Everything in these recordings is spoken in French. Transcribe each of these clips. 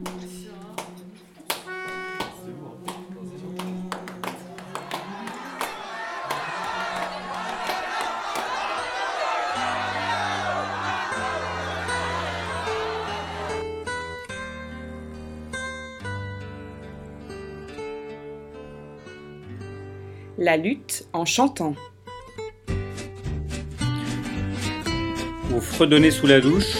La lutte en chantant. Vous fredonnez sous la douche,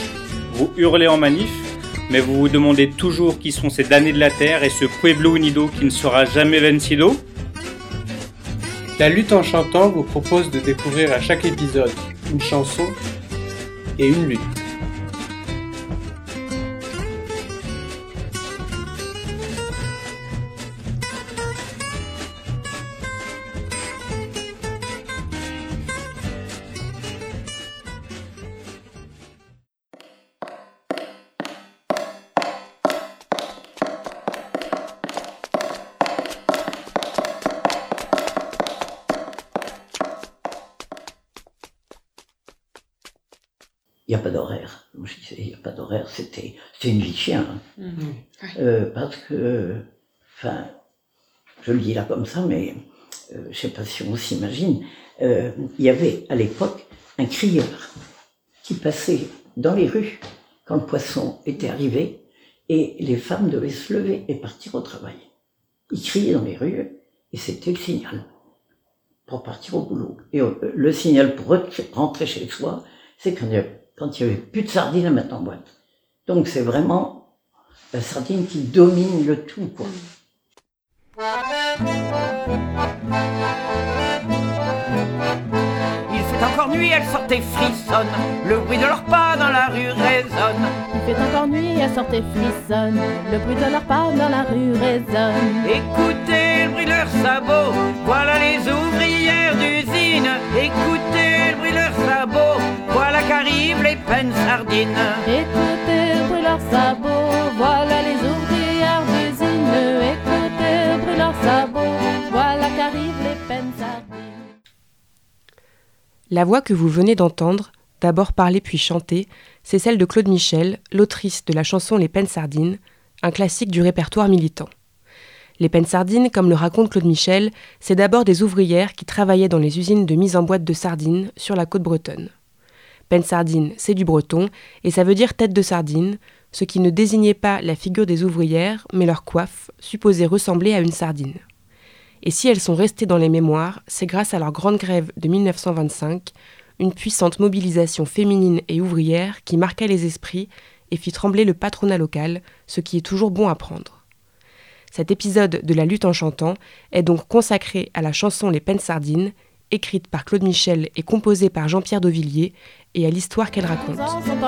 vous hurlez en manif, mais vous vous demandez toujours qui sont ces damnés de la terre et ce Pueblo Unido qui ne sera jamais vencido La lutte en chantant vous propose de découvrir à chaque épisode une chanson et une lutte. Il n'y a pas d'horaire. Je disais, il n'y a pas d'horaire, c'était, une vie de chien. hein. Mhm. Euh, parce que, enfin, je le dis là comme ça, mais euh, je ne sais pas si on s'imagine, euh, il y avait à l'époque un crieur qui passait dans les rues quand le poisson était arrivé et les femmes devaient se lever et partir au travail. Il criait dans les rues et c'était le signal pour partir au boulot. Et euh, le signal pour re- rentrer chez soi, c'est quand il y avait, quand il y avait plus de sardines à mettre en boîte. Donc c'est vraiment la sardine qui domine le tout, quoi. Il fait encore nuit, elles sortent et frissonnent. Le bruit de leurs pas dans la rue résonne. Il fait encore nuit, elles sortent et frissonnent. Le bruit de leurs pas dans la rue résonne. Écoutez le bruit de leurs sabots. Voilà les ouvrières d'usine. Écoutez qu'arrivent les peines sardines. Écoutez le bruit de leurs sabots. Voilà les ouvrières d'usine. Écoutez le bruit de leurs sabots. Voilà qu'arrivent les peines sardines. La voix que vous venez d'entendre, d'abord parler puis chanter, c'est celle de Claude Michel, l'autrice de la chanson Les Peines Sardines, un classique du répertoire militant. Les Peines Sardines, comme le raconte Claude Michel, c'est d'abord des ouvrières qui travaillaient dans les usines de mise en boîte de sardines sur la côte bretonne. Peine sardine, c'est du breton, et ça veut dire tête de sardine, ce qui ne désignait pas la figure des ouvrières, mais leur coiffe, supposée ressembler à une sardine. Et si elles sont restées dans les mémoires, c'est grâce à leur grande grève de 1925, une puissante mobilisation féminine et ouvrière qui marqua les esprits et fit trembler le patronat local, ce qui est toujours bon à prendre. Cet épisode de la lutte en chantant est donc consacré à la chanson Les Peines Sardines, écrite par Claude Michel et composée par Jean-Pierre Dauvillier, et à l'histoire qu'elle raconte. Écoutez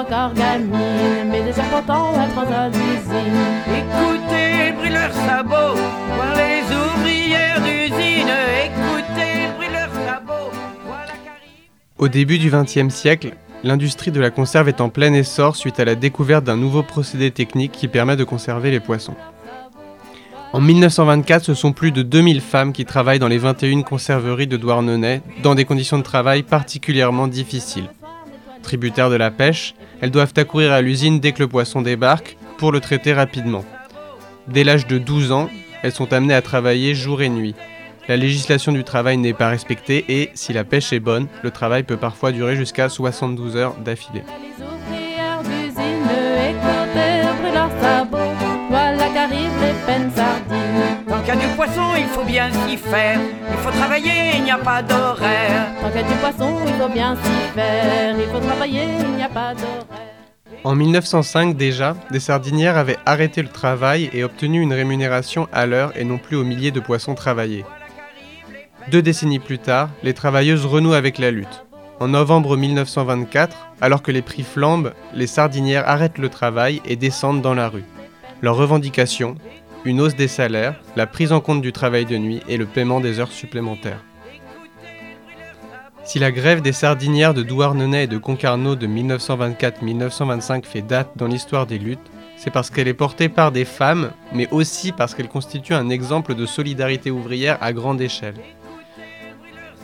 leurs sabots. Les ouvrières d'usine. Écoutez leurs sabots. Au début du XXe siècle, l'industrie de la conserve est en plein essor suite à la découverte d'un nouveau procédé technique qui permet de conserver les poissons. En 1924, ce sont plus de 2000 femmes qui travaillent dans les 21 conserveries de Douarnenez dans des conditions de travail particulièrement difficiles. Tributaires de la pêche, elles doivent accourir à l'usine dès que le poisson débarque pour le traiter rapidement. Dès l'âge de 12 ans, elles sont amenées à travailler jour et nuit. La législation du travail n'est pas respectée et, si la pêche est bonne, le travail peut parfois durer jusqu'à 72 heures d'affilée. Bien s'y faire. Il faut travailler, il n'y a pas d'horaire. Tant qu'il y a du poisson, il faut bien s'y faire. Il faut travailler, il n'y a pas d'horaire. En 1905 déjà, des sardinières avaient arrêté le travail et obtenu une rémunération à l'heure et non plus aux milliers de poissons travaillés. Deux décennies plus tard, les travailleuses renouent avec la lutte. En novembre 1924, alors que les prix flambent, les sardinières arrêtent le travail et descendent dans la rue. Leurs revendications une hausse des salaires, la prise en compte du travail de nuit et le paiement des heures supplémentaires. Si la grève des sardinières de Douarnenez et de Concarneau de 1924-1925 fait date dans l'histoire des luttes, c'est parce qu'elle est portée par des femmes, mais aussi parce qu'elle constitue un exemple de solidarité ouvrière à grande échelle.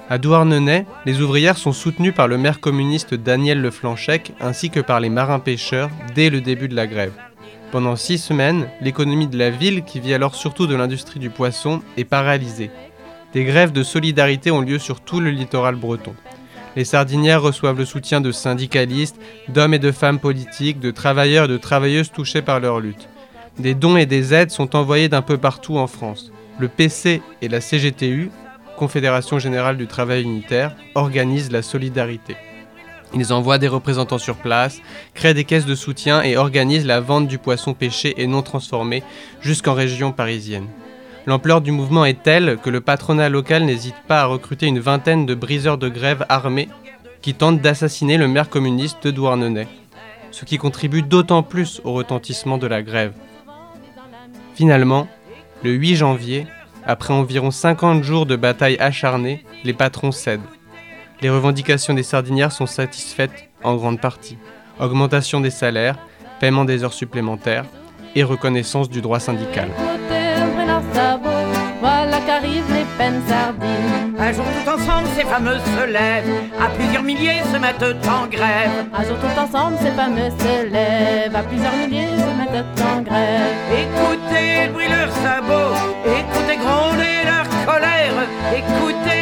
À Douarnenez, les ouvrières sont soutenues par le maire communiste Daniel Leflanchec ainsi que par les marins-pêcheurs dès le début de la grève. Pendant six semaines, l'économie de la ville, qui vit alors surtout de l'industrie du poisson, est paralysée. Des grèves de solidarité ont lieu sur tout le littoral breton. Les sardinières reçoivent le soutien de syndicalistes, d'hommes et de femmes politiques, de travailleurs et de travailleuses touchés par leur lutte. Des dons et des aides sont envoyés d'un peu partout en France. Le PC et la CGTU, Confédération Générale du Travail Unitaire, organisent la solidarité. Ils envoient des représentants sur place, créent des caisses de soutien et organisent la vente du poisson pêché et non transformé jusqu'en région parisienne. L'ampleur du mouvement est telle que le patronat local n'hésite pas à recruter une vingtaine de briseurs de grève armés qui tentent d'assassiner le maire communiste de Douarnenez, ce qui contribue d'autant plus au retentissement de la grève. Finalement, le 8 janvier, après environ 50 jours de bataille acharnée, les patrons cèdent. Les revendications des sardinières sont satisfaites en grande partie. Augmentation des salaires, paiement des heures supplémentaires et reconnaissance du droit syndical. Voilà qu'arrivent les peines sardines. Un jour tout ensemble, ces fameux se lèvent. À plusieurs milliers se mettent en grève. Un jour tout ensemble, ces fameux se lèvent. À plusieurs milliers se mettent en grève. Écoutez le bruit leurs sabots. Écoutez gronder leur colère. Écoutez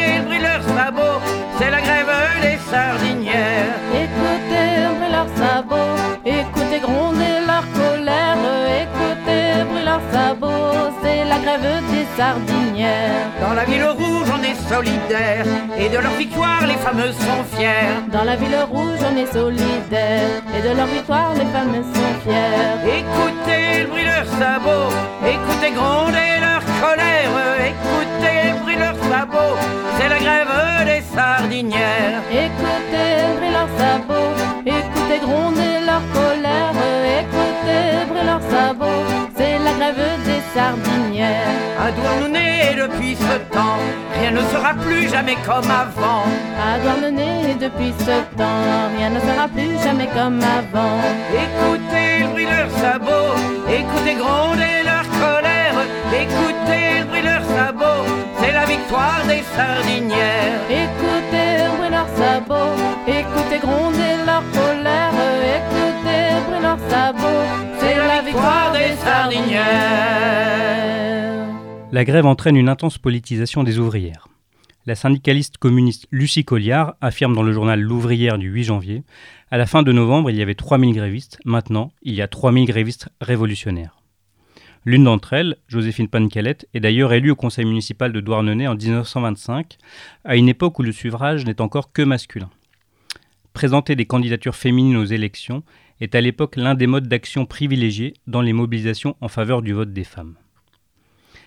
Dans la ville rouge, on est solidaire. Et de leur victoire, les fameux sont fiers. Dans la ville rouge, on est solidaire. Et de leur victoire, les femmes sont fières. Écoutez le bruit de leurs sabots. Écoutez gronder leur colère. Écoutez le bruit de leurs sabots. C'est la grève des sardinières. Écoutez bruit leurs sabots. Écoutez gronder leur colère. Écoutez bruit leurs sabots. Grève des sardinières. À Douarnenez, depuis ce temps, rien ne sera plus jamais comme avant. À Douarnenez, depuis ce temps, rien ne sera plus jamais comme avant. Écoutez le bruit de leurs sabots, écoutez gronder leur colère, écoutez le bruit de leurs sabots, c'est la victoire des sardinières. Écoutez bruit leurs sabots, écoutez gronder leur colère, écoutez La grève entraîne une intense politisation des ouvrières. La syndicaliste communiste Lucie Colliard affirme dans le journal L'Ouvrière du 8 janvier À la fin de novembre, il y avait 3000 grévistes, maintenant, il y a 3000 grévistes révolutionnaires. L'une d'entre elles, Joséphine Pancalette, est d'ailleurs élue au conseil municipal de Douarnenez en 1925, à une époque où le suffrage n'est encore que masculin. Présenter des candidatures féminines aux élections est à l'époque l'un des modes d'action privilégiés dans les mobilisations en faveur du vote des femmes.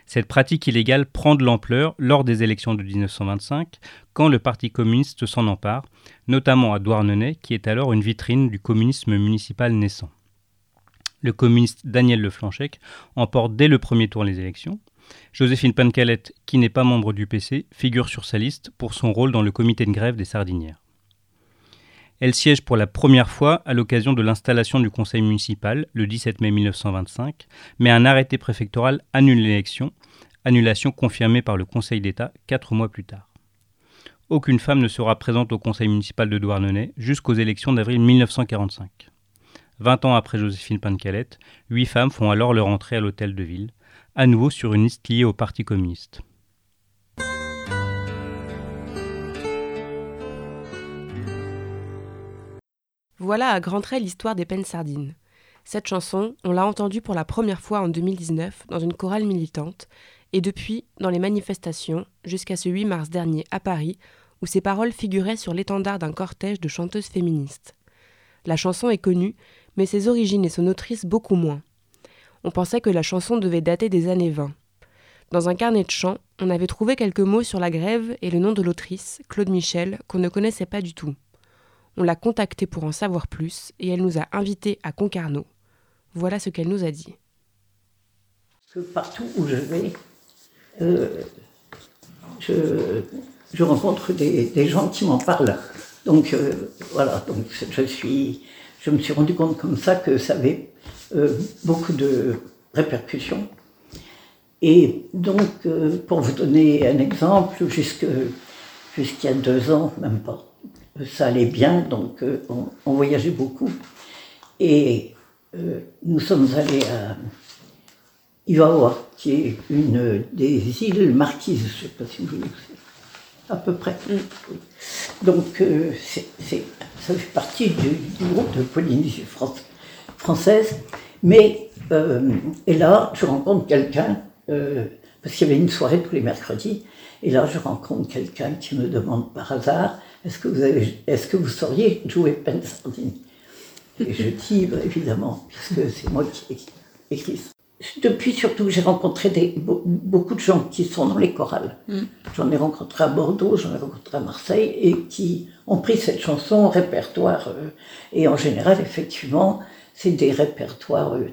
Cette pratique illégale prend de l'ampleur lors des élections de 1925, quand le Parti communiste s'en empare, notamment à Douarnenez, qui est alors une vitrine du communisme municipal naissant. Le communiste Daniel Leflanchec emporte dès le premier tour les élections. Joséphine Pancalette, qui n'est pas membre du PC, figure sur sa liste pour son rôle dans le comité de grève des Sardinières. Elle siège pour la première fois à l'occasion de l'installation du conseil municipal le 17 mai 1925, mais un arrêté préfectoral annule l'élection, annulation confirmée par le Conseil d'État quatre mois plus tard. Aucune femme ne sera présente au conseil municipal de Douarnenez jusqu'aux élections d'avril 1945. Vingt ans après Joséphine Pancalette, huit femmes font alors leur entrée à l'hôtel de ville, à nouveau sur une liste liée au Parti communiste. Voilà à grands traits l'histoire des peines sardines. Cette chanson, on l'a entendue pour la première fois en 2019 dans une chorale militante, et depuis dans les manifestations, jusqu'à ce 8 mars dernier à Paris, où ces paroles figuraient sur l'étendard d'un cortège de chanteuses féministes. La chanson est connue, mais ses origines et son autrice beaucoup moins. On pensait que la chanson devait dater des années 20. Dans un carnet de chants, on avait trouvé quelques mots sur la grève et le nom de l'autrice, Claude Michel, qu'on ne connaissait pas du tout. On l'a contactée pour en savoir plus et elle nous a invités à Concarneau. Voilà ce qu'elle nous a dit. partout où je vais, euh, je, rencontre des, gens qui m'en parlent. Donc euh, voilà, donc je, me suis rendu compte comme ça que ça avait euh, beaucoup de répercussions. Et donc, pour vous donner un exemple, y a deux ans, même pas, ça allait bien, donc euh, on, on voyageait beaucoup. Et euh, nous sommes allés à Iwawa, qui est une des îles marquises, je ne sais pas si vous voulez, à peu près. Oui. Donc, euh, ça fait partie du, du groupe de Polynésie fran- française. Mais, euh, et là, je rencontre quelqu'un, parce qu'il y avait une soirée tous les mercredis, et là, je rencontre quelqu'un qui me demande par hasard, est-ce que vous, avez, est-ce que vous sauriez jouer Peine Sardine? Et je dis, bah, évidemment, puisque c'est moi qui ça. Depuis surtout, j'ai rencontré des, beaucoup de gens qui sont dans les chorales. J'en ai rencontré à Bordeaux, j'en ai rencontré à Marseille, et qui ont pris cette chanson au répertoire. euh, et en général, effectivement, c'est des répertoires euh,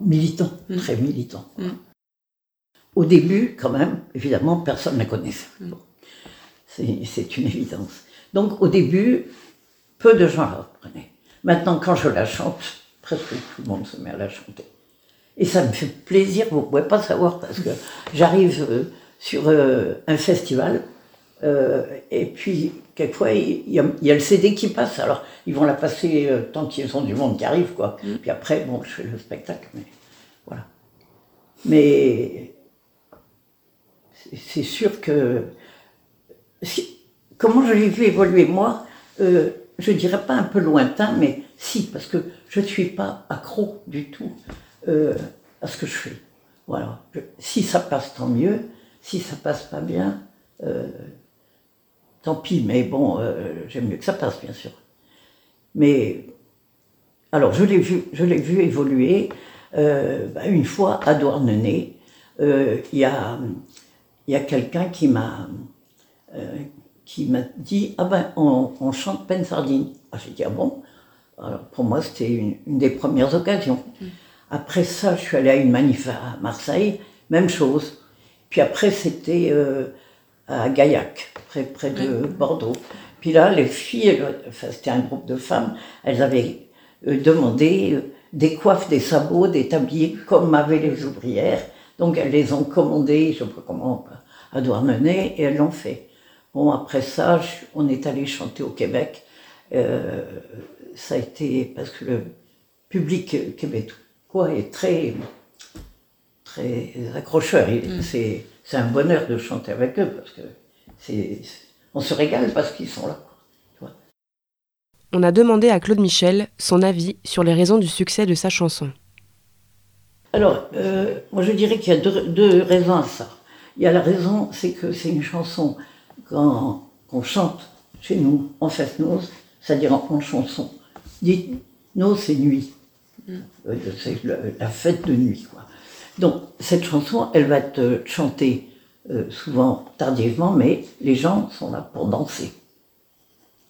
militants, très militants. Au début, quand même, évidemment, personne ne la connaissait. Bon. C'est c'est une évidence. Donc, au début, peu de gens la reprenaient. Maintenant, quand je la chante, presque tout le monde se met à la chanter. Et ça me fait plaisir, vous ne pouvez pas savoir, parce que j'arrive euh, sur euh, un festival, euh, et puis quelquefois, il y, a, il y a le CD qui passe, alors ils vont la passer tant qu'ils ont du monde qui arrive, quoi. Puis après, bon, je fais le spectacle, mais voilà. Mais c'est- c'est sûr que si- comment je l'ai vu évoluer moi, euh, je dirais pas un peu lointain, mais si, parce que je ne suis pas accro du tout euh, à ce que je fais. Voilà. Si ça passe, tant mieux. Si ça passe pas bien, euh, tant pis. Mais bon, euh, j'aime mieux que ça passe, bien sûr. Mais alors, je l'ai vu, vu évoluer. Bah, une fois à Douarnenez, il y a, y a quelqu'un qui m'a qui m'a dit ah ben on, on chante Peine Sardine. Ah, J'ai dit ah bon? Alors pour moi c'était une, une des premières occasions. Après ça, je suis allée à une manif à Marseille, même chose. Puis après c'était euh, à Gaillac, près, près de Bordeaux. Puis là, les filles, elles- enfin, c'était un groupe de femmes, elles avaient euh, demandé euh, des coiffes, des sabots, des tabliers, comme avaient les ouvrières. Donc elles les ont commandés, je ne sais pas comment, à Douarnenez, et elles l'ont fait. Bon, après ça, je- on est allé chanter au Québec. Euh, ça a été parce que le public québécois est très, très accrocheur. Il- C'est, c'est un bonheur de chanter avec eux parce que c'est, on se régale parce qu'ils sont là. quoi. Tu vois. On a demandé à Claude Michel son avis sur les raisons du succès de sa chanson. Alors, euh, moi je dirais qu'il y a deux, deux raisons à ça. Il y a la raison, c'est que c'est une chanson quand- qu'on chante chez nous en fête-noz, c'est-à-dire en, en chanson. Dites, nos c'est nuit. Euh, c'est le- la fête de nuit, quoi. Donc, cette chanson, elle va être chantée euh, souvent tardivement, mais les gens sont là pour danser.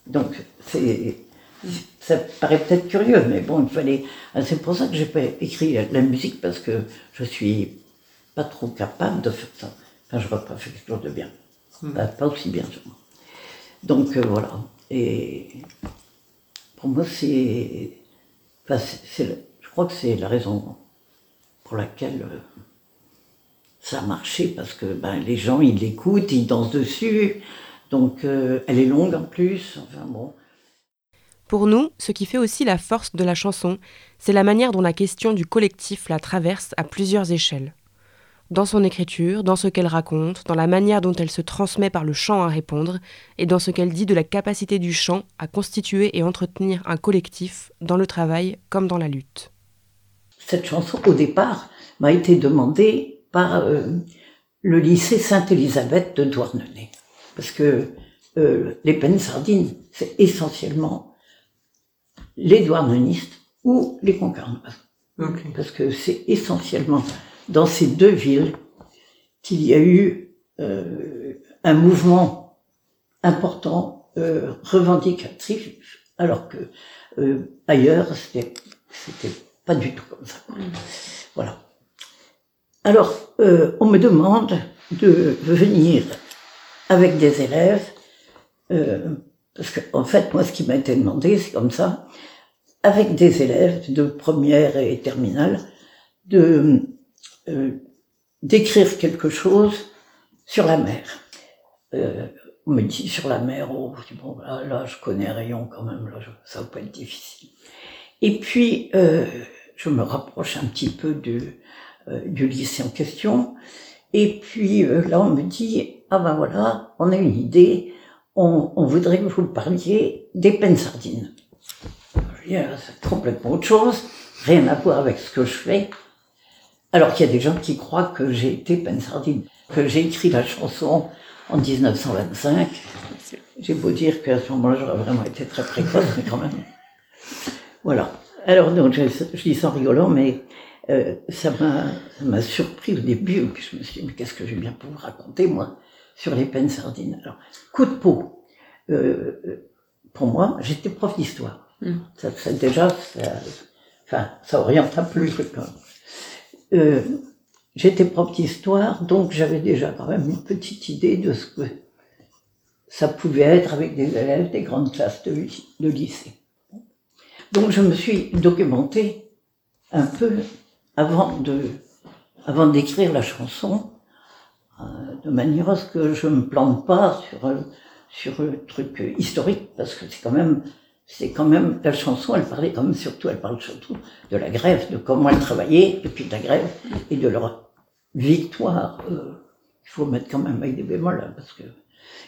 Donc, c'est, ça paraît peut-être curieux, mais bon, il fallait. ah, C'est pour ça que j'ai pas écrit la, musique, parce que je suis pas trop capable de faire ça. Enfin, pas fait quelque chose de bien. Pas, pas aussi bien, sûrement. Donc, euh, voilà. Et pour moi, c'est. enfin, c'est- c'est le- je crois que c'est la raison pour laquelle euh, ça a marché, parce que ben, les gens, ils l'écoutent, ils dansent dessus. Donc, euh, elle est longue en plus. Enfin, bon. Pour nous, ce qui fait aussi la force de la chanson, c'est la manière dont la question du collectif la traverse à plusieurs échelles. Dans son écriture, dans ce qu'elle raconte, dans la manière dont elle se transmet par le chant à répondre, et dans ce qu'elle dit de la capacité du chant à constituer et entretenir un collectif dans le travail comme dans la lutte. Cette chanson, au départ, m'a été demandée par euh, le lycée Sainte-Élisabeth de Douarnenez. Parce que euh, les peines sardines, c'est essentiellement les douarnenistes ou les concarnoises. Parce que c'est essentiellement dans ces deux villes qu'il y a eu euh, un mouvement important, euh, revendicatif, alors que euh, ailleurs, c'était c'était pas du tout comme ça. Voilà. Alors, euh, on me demande de venir avec des élèves, euh, parce que en fait, moi, ce qui m'a été demandé, c'est comme ça, avec des élèves de première et terminale, de euh, d'écrire quelque chose sur la mer. Euh, on me dit sur la mer, oh, je dis, bon, là, je connais rien quand même, là, ça va pas être difficile. Et puis, euh, je me rapproche un petit peu du lycée en question. Et puis là, on me dit, ah ben voilà, on a une idée, on, on voudrait que vous parliez des peines sardines. Ah, c'est complètement autre chose, rien à voir avec ce que je fais. Alors qu'il y a des gens qui croient que j'ai été peine sardine, que j'ai écrit la chanson en 1925. J'ai beau dire qu'à ce moment-là, j'aurais vraiment été très précoce, mais quand même. Voilà. Alors, donc, je, je dis ça en rigolant, mais euh, ça m'a surpris au début, puis je me suis dit, mais qu'est-ce que je vais bien pouvoir raconter, moi, sur les peines sardines? Alors, coup de peau. Euh, pour moi, j'étais prof d'histoire. Mm. Ça, ça, déjà, ça, enfin, ça oriente un peu le truc. Euh, j'étais prof d'histoire, donc j'avais déjà quand même une petite idée de ce que ça pouvait être avec des élèves des grandes classes de, ly- de lycée. Donc je me suis documentée un peu avant d'écrire la chanson, euh, de manière à ce que je me plante pas sur sur le truc historique, parce que c'est quand même c'est quand même la chanson, elle parlait quand même surtout, elle parle surtout de la grève, de comment elle travaillait, et puis de la grève et de leur victoire. Euh, il faut mettre quand même avec des bémols, hein, parce que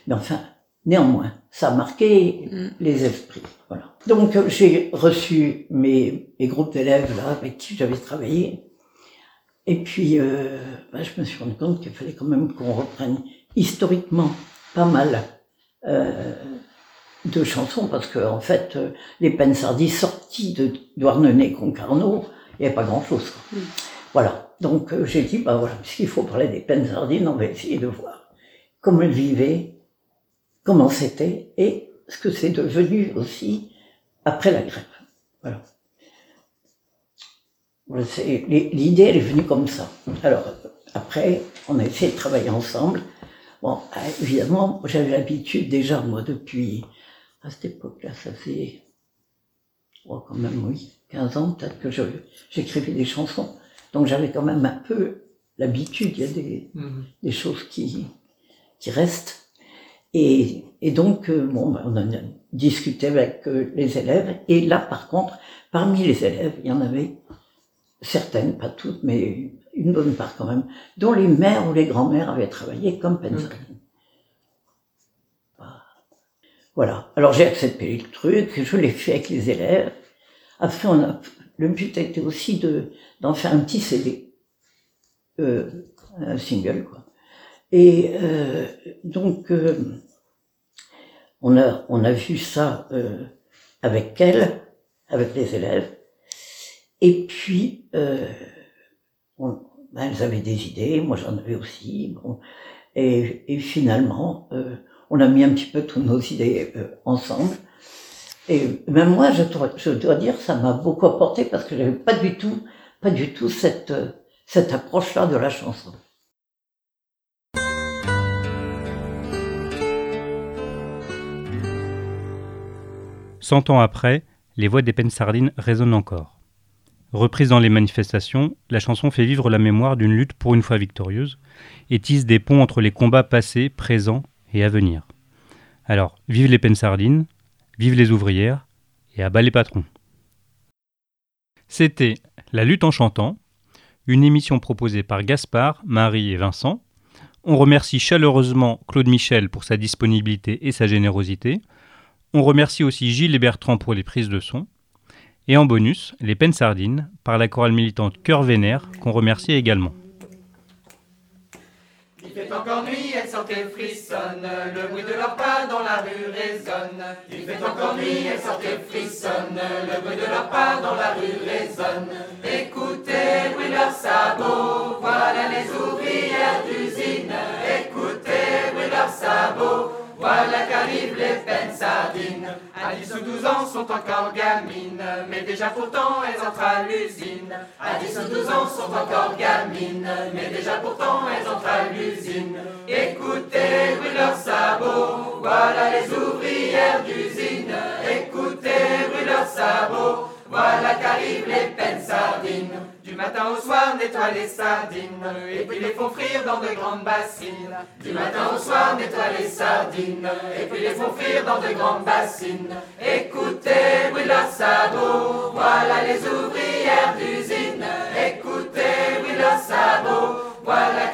mais enfin, néanmoins, ça a marqué Mm. les esprits. Voilà. Donc euh, j'ai reçu mes, mes groupes d'élèves là avec qui j'avais travaillé. Et puis euh, bah, je me suis rendu compte qu'il fallait quand même qu'on reprenne historiquement pas mal euh, de chansons parce que en fait euh, les Pensardis sortis de Douarnenez Concarneau, il n'y avait pas grand chose. Mm. Voilà. Donc euh, j'ai dit bah voilà, puisqu'il faut parler des Pensardines, on va essayer de voir comment elles vivaient, comment c'était et ce que c'est devenu aussi après la grève. Voilà. L'idée, elle est venue comme ça. Alors, après, on a essayé de travailler ensemble. Bon, euh, évidemment, j'avais l'habitude déjà, moi, depuis, à cette époque-là, ça fait, oh, quand même, oui, 15 ans peut-être que j'écrivais des chansons. Donc j'avais quand même un peu l'habitude, il y a des, des choses qui, qui restent. Et, et donc, euh, bon, ben, on en a discuté avec euh, les élèves. Et là, par contre, parmi les élèves, il y en avait certaines, pas toutes, mais une bonne part quand même, dont les mères ou les grands-mères avaient travaillé comme pensardines. Voilà. Alors j'ai accepté le truc, je l'ai fait avec les élèves. Après, on a, le but a été aussi de d'en faire un petit CD, euh, un single quoi. Et euh, donc euh, on a on a vu ça euh, avec elle, avec les élèves. Et puis euh, on- ben, elles avaient des idées, moi j'en avais aussi. Bon, et, et finalement, euh, on a mis un petit peu toutes nos idées euh, ensemble. Et même moi, je dois, dire, ça m'a beaucoup apporté parce que j'avais pas du tout, pas du tout cette, euh, cette approche-là de la chanson. Cent ans après, les voix des Pensardines résonnent encore. Reprise dans les manifestations, la chanson fait vivre la mémoire d'une lutte pour une fois victorieuse et tisse des ponts entre les combats passés, présents et à venir. Alors, vive les Pensardines, vive les ouvrières et à bas les patrons. C'était La lutte en chantant, une émission proposée par Gaspard, Marie et Vincent. On remercie chaleureusement Claude Michel pour sa disponibilité et sa générosité. On remercie aussi Gilles et Bertrand pour les prises de son. Et en bonus, les Pensardines par la chorale militante Cœur Vénère qu'on remercie également. Il fait encore nuit, elles sortent et frissonnent, le bruit de leurs pas dans la rue résonne. Il fait encore nuit, elles sortent et frissonnent, le bruit de leurs pas dans la rue résonne. Écoutez bruit de leurs sabots, voilà les ouvrières d'usine. Sont encore gamines, mais déjà pourtant elles entrent à l'usine. À 10 ou 12 ans sont encore gamines, mais déjà pourtant elles entrent à l'usine. Écoutez le bruit de leurs sabots, voilà les ouvrières d'usine. Écoutez le bruit de leurs sabots, voilà qu'arrivent les peines sardines. Du matin au soir, nettoient les sardines, et puis les font frire dans de grandes bassines. Du matin au soir, nettoient les sardines, et puis les font frire dans de grandes bassines. Écoutez, brûlent leurs sabots, voilà les ouvrières d'usine. Écoutez, brûlent leurs sabots, voilà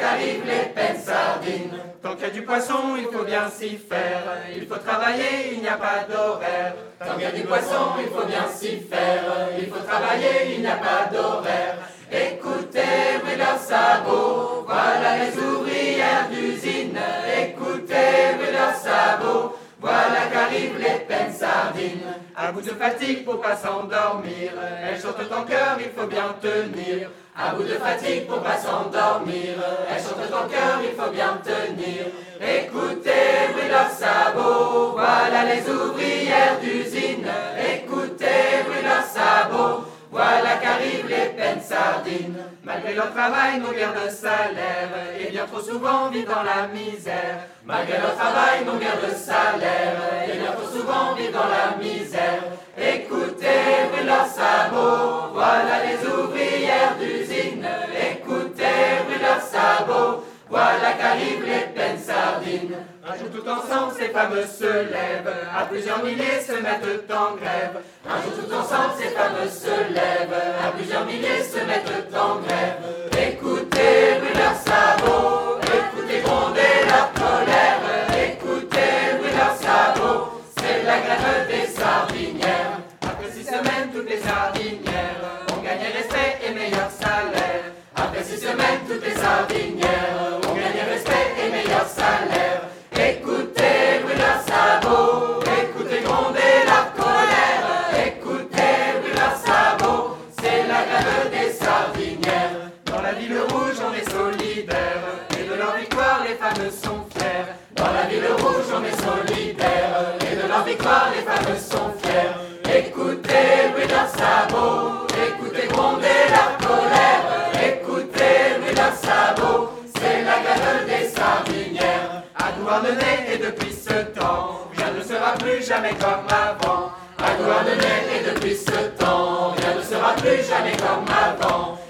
sardines. Tant qu'il y a du poisson, il faut bien s'y faire. Il faut travailler, il n'y a pas d'horaire. Tant qu'il y a du poisson, il faut bien s'y faire. Il faut travailler, il n'y a pas d'horaire. Écoutez, brûlent leurs sabots, voilà les ouvrières d'usine. Écoutez, brûlent leurs sabots, voilà qu'arrivent les peines sardines. À bout de fatigue pour pas s'endormir, elles chantent en cœur, il faut bien tenir. À bout de fatigue pour pas s'endormir, elles chantent en cœur, il faut bien tenir. Écoutez, brûlent leurs sabots, voilà les ouvrières d'usine. Écoutez, voilà qu'arrivent les peines sardines. Malgré leur travail, n'ont guère de salaire, et bien trop souvent vivent dans la misère. Malgré leur travail, n'ont guère de salaire, et bien trop souvent vivent dans la misère. Écoutez, brûlent leurs sabots, voilà les ouvrières d'usine. Écoutez, brûlent leurs sabots, voilà qu'arrivent les peines sardines. Un jour tout ensemble, ces femmes se lèvent, à plusieurs milliers se mettent en grève. Un jour tout ensemble, ces femmes se lèvent, à plusieurs milliers se mettent en grève. Écoutez, brûlent leurs sabots, écoutez gronder leur colère. Écoutez, brûlent leurs sabots, c'est la grève des sardinières. Après six semaines, toutes les sardinières ont gagné respect et meilleur salaire. Après six semaines, toutes les sardinières plus jamais comme avant.